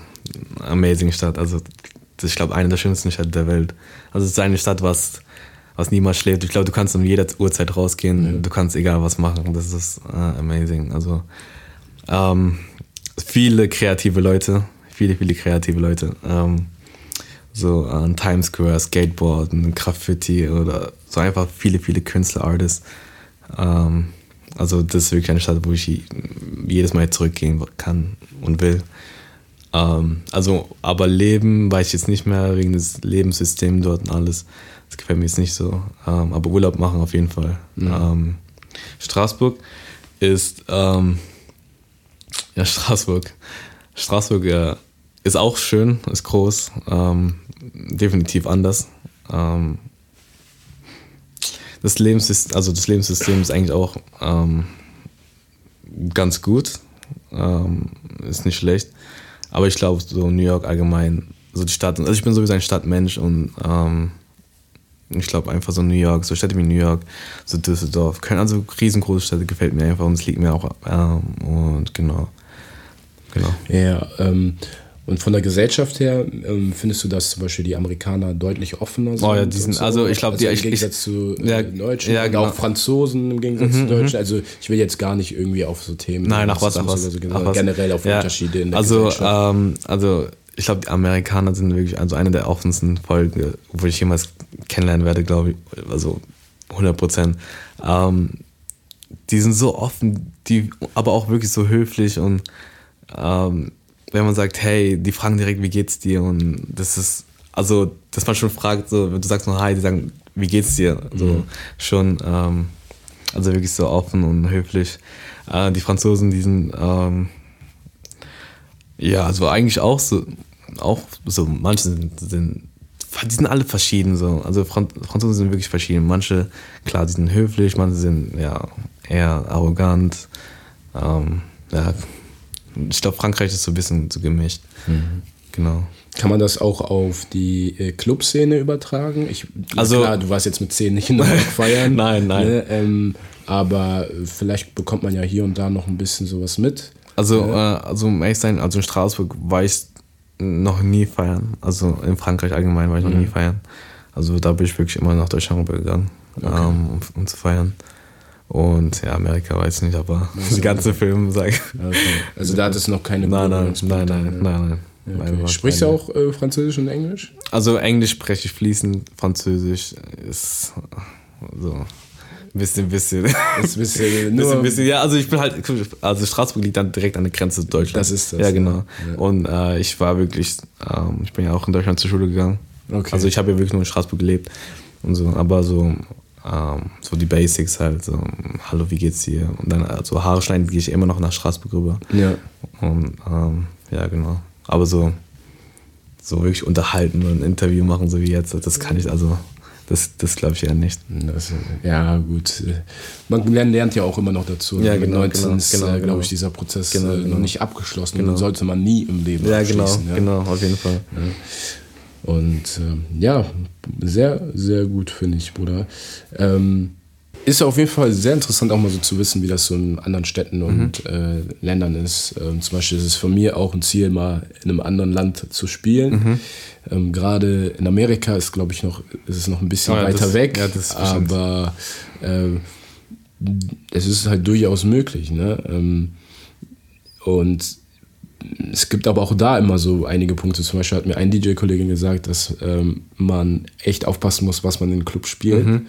[SPEAKER 1] amazing Stadt. Also ich glaube, eine der schönsten Städte der Welt. Also es ist eine Stadt, was, was niemals schläft. Ich glaube, du kannst um jede Uhrzeit rausgehen. Ja. Du kannst egal was machen. Das ist äh, amazing. Also ähm, viele kreative Leute. Viele, viele kreative Leute. Ähm, so an Times Square, Skateboarden, Graffiti oder so einfach viele, viele Künstler, Artists. Ähm, also das ist wirklich eine Stadt, wo ich jedes Mal zurückgehen kann und will. Ähm, also, aber Leben weiß ich jetzt nicht mehr wegen des Lebenssystems dort und alles. Das gefällt mir jetzt nicht so. Ähm, aber Urlaub machen auf jeden Fall. Mhm. Ähm, Straßburg ist, ähm, ja, Straßburg. Straßburg ja, ist auch schön, ist groß, ähm, definitiv anders. Ähm, das Lebenssystem, also das Lebenssystem ist eigentlich auch ganz gut, ist nicht schlecht. Aber ich glaube, so New York allgemein, so die Stadt, also ich bin sowieso ein Stadtmensch und ähm, ich glaube einfach so New York, so Städte wie New York, so Düsseldorf, Köln, also riesengroße Städte gefällt mir einfach und es liegt mir auch ähm, und genau.
[SPEAKER 2] Genau. Ja, ähm, und von der Gesellschaft her ähm, findest du, dass zum Beispiel die Amerikaner deutlich offener sind?
[SPEAKER 1] Oh ja, die sind, so? also ich glaube,
[SPEAKER 2] also
[SPEAKER 1] die
[SPEAKER 2] im Gegensatz ich, zu äh,
[SPEAKER 1] ja,
[SPEAKER 2] Deutschen
[SPEAKER 1] ja,
[SPEAKER 2] genau. auch Franzosen im Gegensatz mhm, zu Deutschen. Also ich will jetzt gar nicht irgendwie auf so Themen.
[SPEAKER 1] Nein, nach was, nach was,
[SPEAKER 2] so, genau, was. generell auf ja, Unterschiede in der
[SPEAKER 1] also, Gesellschaft. Ähm, also ich glaube, die Amerikaner sind wirklich also eine der offensten Folgen, wo ich jemals kennenlernen werde, glaube ich. Also 100 Prozent. Ähm, die sind so offen, die aber auch wirklich so höflich und ähm, wenn man sagt, hey, die fragen direkt, wie geht's dir? Und das ist, also, dass man schon fragt, so, wenn du sagst nur Hi, die sagen, wie geht's dir? So, mhm. schon, ähm, also wirklich so offen und höflich. Äh, die Franzosen, die sind, ähm, ja, also eigentlich auch so, auch so, manche sind, sind die sind alle verschieden so. Also Franzosen sind wirklich verschieden. Manche, klar, die sind höflich, manche sind ja eher arrogant. Ähm, ja, ich glaube, Frankreich ist so ein bisschen so gemischt. Mhm. Genau.
[SPEAKER 2] Kann man das auch auf die äh, Clubszene übertragen? Ich, also klar, du warst jetzt mit zehn nicht in New York feiern. *laughs*
[SPEAKER 1] nein, nein. Ne?
[SPEAKER 2] Ähm, aber vielleicht bekommt man ja hier und da noch ein bisschen sowas mit.
[SPEAKER 1] Also, äh, also um ehrlich sein, also in Straßburg war ich noch nie feiern. Also in Frankreich allgemein war ich noch mhm. nie feiern. Also da bin ich wirklich immer nach Deutschland rübergegangen, okay. ähm, um, um, zu feiern. Und ja, Amerika weiß ich nicht, aber also, *laughs* die ganze Film, sag.
[SPEAKER 2] Okay. Also da hat es noch keine
[SPEAKER 1] Nein, nein, nein, nein, nein,
[SPEAKER 2] nein. Okay. Sprichst du auch äh, Französisch und Englisch?
[SPEAKER 1] Also Englisch spreche ich fließend, Französisch ist so bisschen, bisschen.
[SPEAKER 2] Ist ein bisschen, *laughs* nur
[SPEAKER 1] bisschen, bisschen, ja, also ich bin halt, also Straßburg liegt dann direkt an der Grenze zu Deutschland.
[SPEAKER 2] Das ist das.
[SPEAKER 1] Ja, genau. Ja. Und äh, ich war wirklich, ähm, ich bin ja auch in Deutschland zur Schule gegangen. Okay. Also ich habe ja wirklich nur in Straßburg gelebt und so, aber so, ähm, so die Basics halt, so, hallo, wie geht's dir? Und dann, also Haare schneiden gehe ich immer noch nach Straßburg rüber.
[SPEAKER 2] Ja.
[SPEAKER 1] Und ähm, ja, genau. Aber so, so wirklich unterhalten und ein Interview machen, so wie jetzt, das kann ich also das, das glaube ich eher nicht.
[SPEAKER 2] Das, ja, gut. Man lernt ja auch immer noch dazu.
[SPEAKER 1] Ja, genau,
[SPEAKER 2] 19
[SPEAKER 1] genau,
[SPEAKER 2] ist,
[SPEAKER 1] genau,
[SPEAKER 2] äh,
[SPEAKER 1] genau.
[SPEAKER 2] glaube ich, dieser Prozess
[SPEAKER 1] genau,
[SPEAKER 2] äh,
[SPEAKER 1] genau.
[SPEAKER 2] noch nicht abgeschlossen.
[SPEAKER 1] Genau.
[SPEAKER 2] Den sollte man nie im Leben
[SPEAKER 1] ja, genau,
[SPEAKER 2] ja,
[SPEAKER 1] genau, auf jeden Fall.
[SPEAKER 2] Ja. Und äh, ja, sehr, sehr gut, finde ich, Bruder. Ähm, ist auf jeden Fall sehr interessant, auch mal so zu wissen, wie das so in anderen Städten und mhm. äh, Ländern ist. Ähm, zum Beispiel ist es von mir auch ein Ziel, mal in einem anderen Land zu spielen.
[SPEAKER 1] Mhm.
[SPEAKER 2] Ähm, Gerade in Amerika ist, glaube ich, noch, ist es noch ein bisschen oh ja, weiter
[SPEAKER 1] das,
[SPEAKER 2] weg.
[SPEAKER 1] Ja, das
[SPEAKER 2] aber äh, es ist halt durchaus möglich. Ne? Ähm, und es gibt aber auch da immer so einige Punkte. Zum Beispiel hat mir ein DJ-Kollege gesagt, dass ähm, man echt aufpassen muss, was man in den Club spielt. Mhm.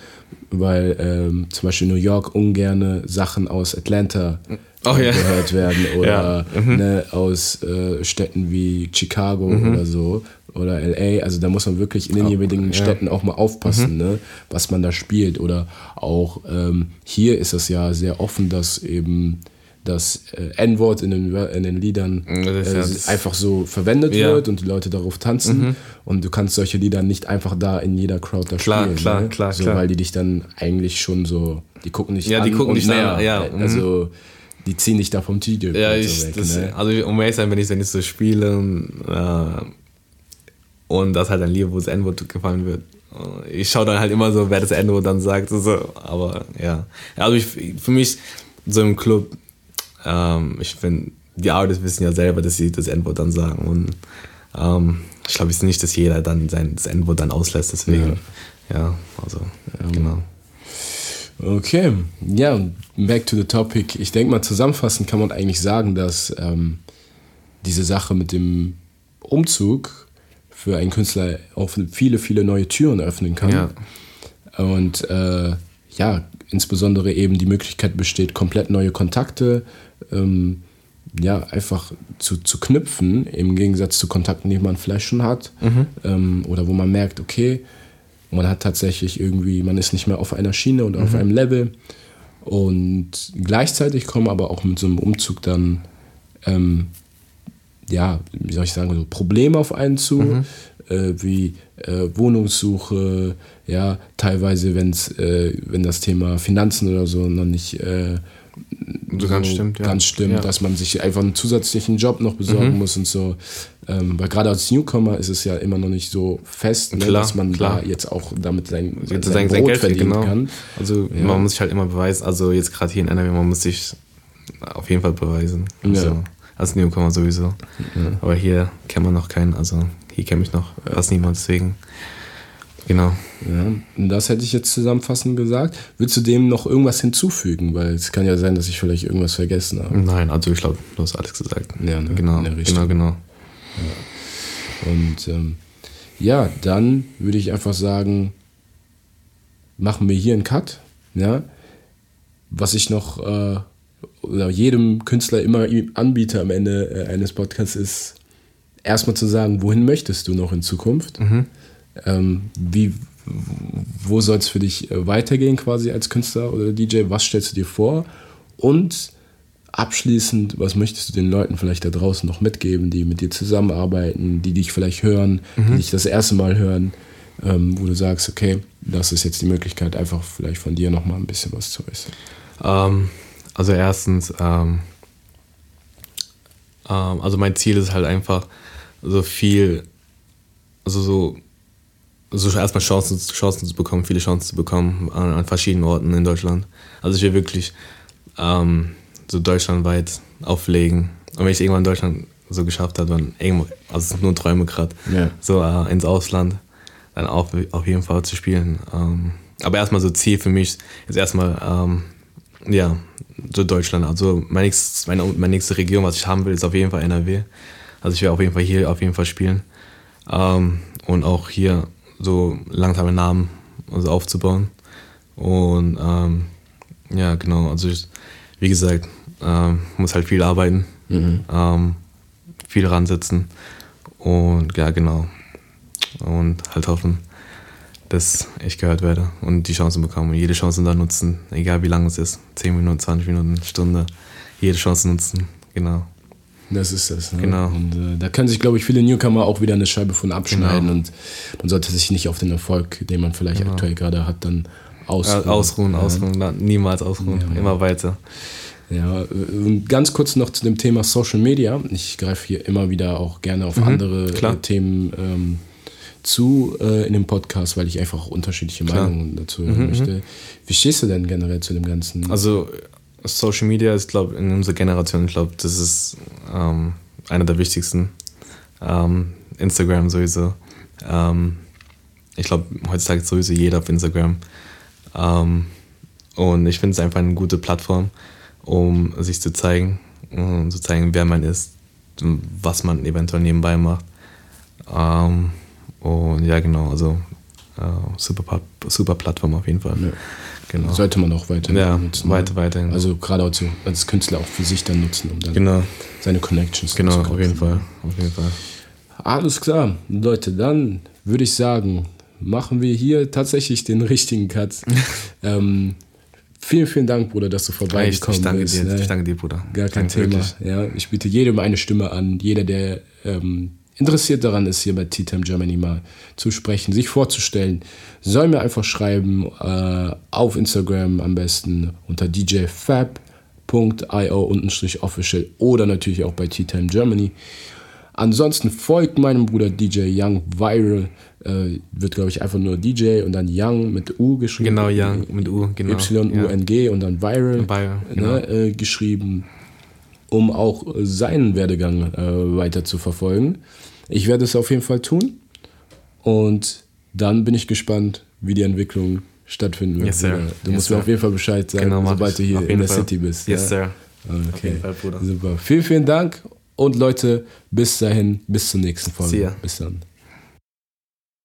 [SPEAKER 2] Weil ähm, zum Beispiel New York ungerne Sachen aus Atlanta
[SPEAKER 1] oh, ja.
[SPEAKER 2] gehört werden *laughs* oder ja. mhm. ne, aus äh, Städten wie Chicago mhm. oder so oder LA. Also da muss man wirklich in den jeweiligen ja. Städten auch mal aufpassen, mhm. ne, was man da spielt. Oder auch ähm, hier ist es ja sehr offen, dass eben das äh, N-Wort in den, in den Liedern äh, einfach so verwendet ja. wird und die Leute darauf tanzen. Mhm. Und du kannst solche Lieder nicht einfach da in jeder Crowd da
[SPEAKER 1] klar,
[SPEAKER 2] spielen.
[SPEAKER 1] Klar,
[SPEAKER 2] ne?
[SPEAKER 1] klar,
[SPEAKER 2] so,
[SPEAKER 1] klar.
[SPEAKER 2] Weil die dich dann eigentlich schon so, die gucken dich
[SPEAKER 1] ja,
[SPEAKER 2] an.
[SPEAKER 1] die gucken dich
[SPEAKER 2] mehr.
[SPEAKER 1] An, ja.
[SPEAKER 2] Mhm. Also die ziehen dich da vom TJ.
[SPEAKER 1] Ja, ich, so weg, das, ne? also um ehrlich sein, wenn ich wenn ich so spiele äh, und das halt ein Lied, wo das N-Wort gefallen wird, äh, ich schaue dann halt immer so, wer das N-Wort dann sagt. So. Aber ja, also ich, für mich so im Club ähm, ich finde, die Artists wissen ja selber, dass sie das Endwort dann sagen. Und ähm, ich glaube, es ist nicht, dass jeder dann sein das Endwort dann auslässt. Deswegen, ja, ja also, ja, genau.
[SPEAKER 2] Okay, ja, back to the topic. Ich denke mal, zusammenfassend kann man eigentlich sagen, dass ähm, diese Sache mit dem Umzug für einen Künstler auch viele, viele neue Türen öffnen kann.
[SPEAKER 1] Ja.
[SPEAKER 2] Und äh, ja, insbesondere eben die Möglichkeit besteht, komplett neue Kontakte ähm, ja, einfach zu, zu knüpfen, im Gegensatz zu Kontakten, die man vielleicht schon hat.
[SPEAKER 1] Mhm.
[SPEAKER 2] Ähm, oder wo man merkt, okay, man hat tatsächlich irgendwie, man ist nicht mehr auf einer Schiene oder mhm. auf einem Level. Und gleichzeitig kommen aber auch mit so einem Umzug dann, ähm, ja, wie soll ich sagen, so Probleme auf einen zu,
[SPEAKER 1] mhm.
[SPEAKER 2] äh, wie äh, Wohnungssuche, ja, teilweise, wenn's, äh, wenn das Thema Finanzen oder so noch nicht äh,
[SPEAKER 1] so ganz stimmt, ja.
[SPEAKER 2] Ganz stimmt,
[SPEAKER 1] ja.
[SPEAKER 2] dass man sich einfach einen zusätzlichen Job noch besorgen mhm. muss und so. Ähm, weil gerade als Newcomer ist es ja immer noch nicht so fest, ne,
[SPEAKER 1] klar,
[SPEAKER 2] dass man
[SPEAKER 1] klar.
[SPEAKER 2] da jetzt auch damit sein, sein,
[SPEAKER 1] sein,
[SPEAKER 2] sein
[SPEAKER 1] Geld
[SPEAKER 2] verdienen
[SPEAKER 1] genau.
[SPEAKER 2] kann.
[SPEAKER 1] Also ja. man muss sich halt immer beweisen, also jetzt gerade hier in NRW, man muss sich auf jeden Fall beweisen. Also. Als Newcomer sowieso. Aber hier kennt man noch keinen, also hier kenne ich noch fast niemand, deswegen Genau.
[SPEAKER 2] Ja, und das hätte ich jetzt zusammenfassend gesagt. Willst du dem noch irgendwas hinzufügen? Weil es kann ja sein, dass ich vielleicht irgendwas vergessen habe.
[SPEAKER 1] Nein, also ich glaube, du hast alles gesagt.
[SPEAKER 2] Ja, ne?
[SPEAKER 1] genau, genau, genau.
[SPEAKER 2] Ja. Und ähm, ja, dann würde ich einfach sagen, machen wir hier einen Cut. Ja? Was ich noch äh, oder jedem Künstler immer anbiete am Ende äh, eines Podcasts ist, erstmal zu sagen, wohin möchtest du noch in Zukunft?
[SPEAKER 1] Mhm
[SPEAKER 2] ähm, wie, wo soll es für dich äh, weitergehen quasi als Künstler oder DJ? Was stellst du dir vor? Und abschließend, was möchtest du den Leuten vielleicht da draußen noch mitgeben, die mit dir zusammenarbeiten, die dich vielleicht hören,
[SPEAKER 1] mhm.
[SPEAKER 2] die dich das erste Mal hören? ähm, wo du sagst, okay, das ist jetzt die Möglichkeit, einfach vielleicht von dir nochmal ein bisschen was zu äußern?
[SPEAKER 1] Ähm, also erstens, ähm, ähm, also mein Ziel ist halt einfach so viel, also so, so erstmal Chancen, Chancen zu bekommen, viele Chancen zu bekommen an, an verschiedenen Orten in Deutschland. Also ich will wirklich ähm, so deutschlandweit auflegen. Und wenn ich irgendwann in Deutschland so geschafft habe, dann irgendwo, also es sind nur Träume gerade, yeah. so äh, ins Ausland, dann auch auf jeden Fall zu spielen. Ähm, aber erstmal so Ziel für mich ist erstmal, ähm, ja, so Deutschland. Also meine nächste, meine, meine nächste Region, was ich haben will, ist auf jeden Fall NRW. Also ich werde auf jeden Fall hier auf jeden Fall spielen. Ähm, und auch hier so langsame Namen also aufzubauen. Und ähm, ja, genau, also ich, wie gesagt, ähm, muss halt viel arbeiten, mhm. ähm, viel ransetzen und ja, genau. Und halt hoffen, dass ich gehört werde und die Chancen bekomme. Und jede Chance da nutzen, egal wie lange es ist. 10 Minuten, 20 Minuten, Stunde. Jede Chance nutzen, genau.
[SPEAKER 2] Das ist das. Ne?
[SPEAKER 1] Genau.
[SPEAKER 2] Und äh, da können sich, glaube ich, viele Newcomer auch wieder eine Scheibe von abschneiden genau. und man sollte sich nicht auf den Erfolg, den man vielleicht genau. aktuell gerade hat, dann ausruhen.
[SPEAKER 1] ausruhen, ausruhen, ja. niemals ausruhen, ja. immer weiter.
[SPEAKER 2] Ja, ganz kurz noch zu dem Thema Social Media. Ich greife hier immer wieder auch gerne auf mhm, andere klar. Themen ähm, zu äh, in dem Podcast, weil ich einfach unterschiedliche klar. Meinungen dazu hören mhm, möchte. Mhm. Wie stehst du denn generell zu dem Ganzen?
[SPEAKER 1] Also Social Media ist, glaube ich, in unserer Generation, ich glaube, das ist ähm, einer der wichtigsten. Ähm, Instagram sowieso. Ähm, ich glaube, heutzutage ist sowieso jeder auf Instagram. Ähm, und ich finde es einfach eine gute Plattform, um sich zu zeigen und zu zeigen, wer man ist, was man eventuell nebenbei macht. Ähm, und ja, genau, also äh, super, super Plattform auf jeden Fall. Ja.
[SPEAKER 2] Genau. Sollte man auch weiter
[SPEAKER 1] ja, nutzen. Weiter, weiterhin.
[SPEAKER 2] Also gerade als, als Künstler auch für sich dann nutzen, um dann
[SPEAKER 1] genau.
[SPEAKER 2] seine Connections
[SPEAKER 1] genau, zu Genau, auf jeden Fall. Auf jeden Fall.
[SPEAKER 2] Alles klar, Leute, dann würde ich sagen, machen wir hier tatsächlich den richtigen Cut. *laughs* ähm, vielen, vielen Dank, Bruder, dass du vorbeigekommen
[SPEAKER 1] ich, ich danke
[SPEAKER 2] bist.
[SPEAKER 1] Dir, ne? Ich danke dir, Bruder.
[SPEAKER 2] Gar kein Thema. Ja, ich biete jedem eine Stimme an, jeder, der ähm, interessiert daran ist, hier bei T-Time Germany mal zu sprechen, sich vorzustellen, soll mir einfach schreiben, äh, auf Instagram am besten unter djfab.io-official oder natürlich auch bei T-Time Germany. Ansonsten folgt meinem Bruder DJ Young Viral. Äh, wird, glaube ich, einfach nur DJ und dann Young mit U geschrieben.
[SPEAKER 1] Genau, Young mit U, genau.
[SPEAKER 2] Y-U-N-G ja. und dann Viral,
[SPEAKER 1] Viral
[SPEAKER 2] ne, genau. ne, äh, geschrieben, um auch seinen Werdegang äh, weiter zu verfolgen. Ich werde es auf jeden Fall tun. Und dann bin ich gespannt, wie die Entwicklung stattfinden wird.
[SPEAKER 1] Yes, sir.
[SPEAKER 2] Du
[SPEAKER 1] yes,
[SPEAKER 2] musst mir auf jeden Fall Bescheid sagen, genau, sobald du hier in der
[SPEAKER 1] Fall.
[SPEAKER 2] City bist.
[SPEAKER 1] Yes, ja.
[SPEAKER 2] sir. Okay. Fall, Super. Vielen, vielen Dank. Und Leute, bis dahin, bis zur nächsten Folge. Bis dann.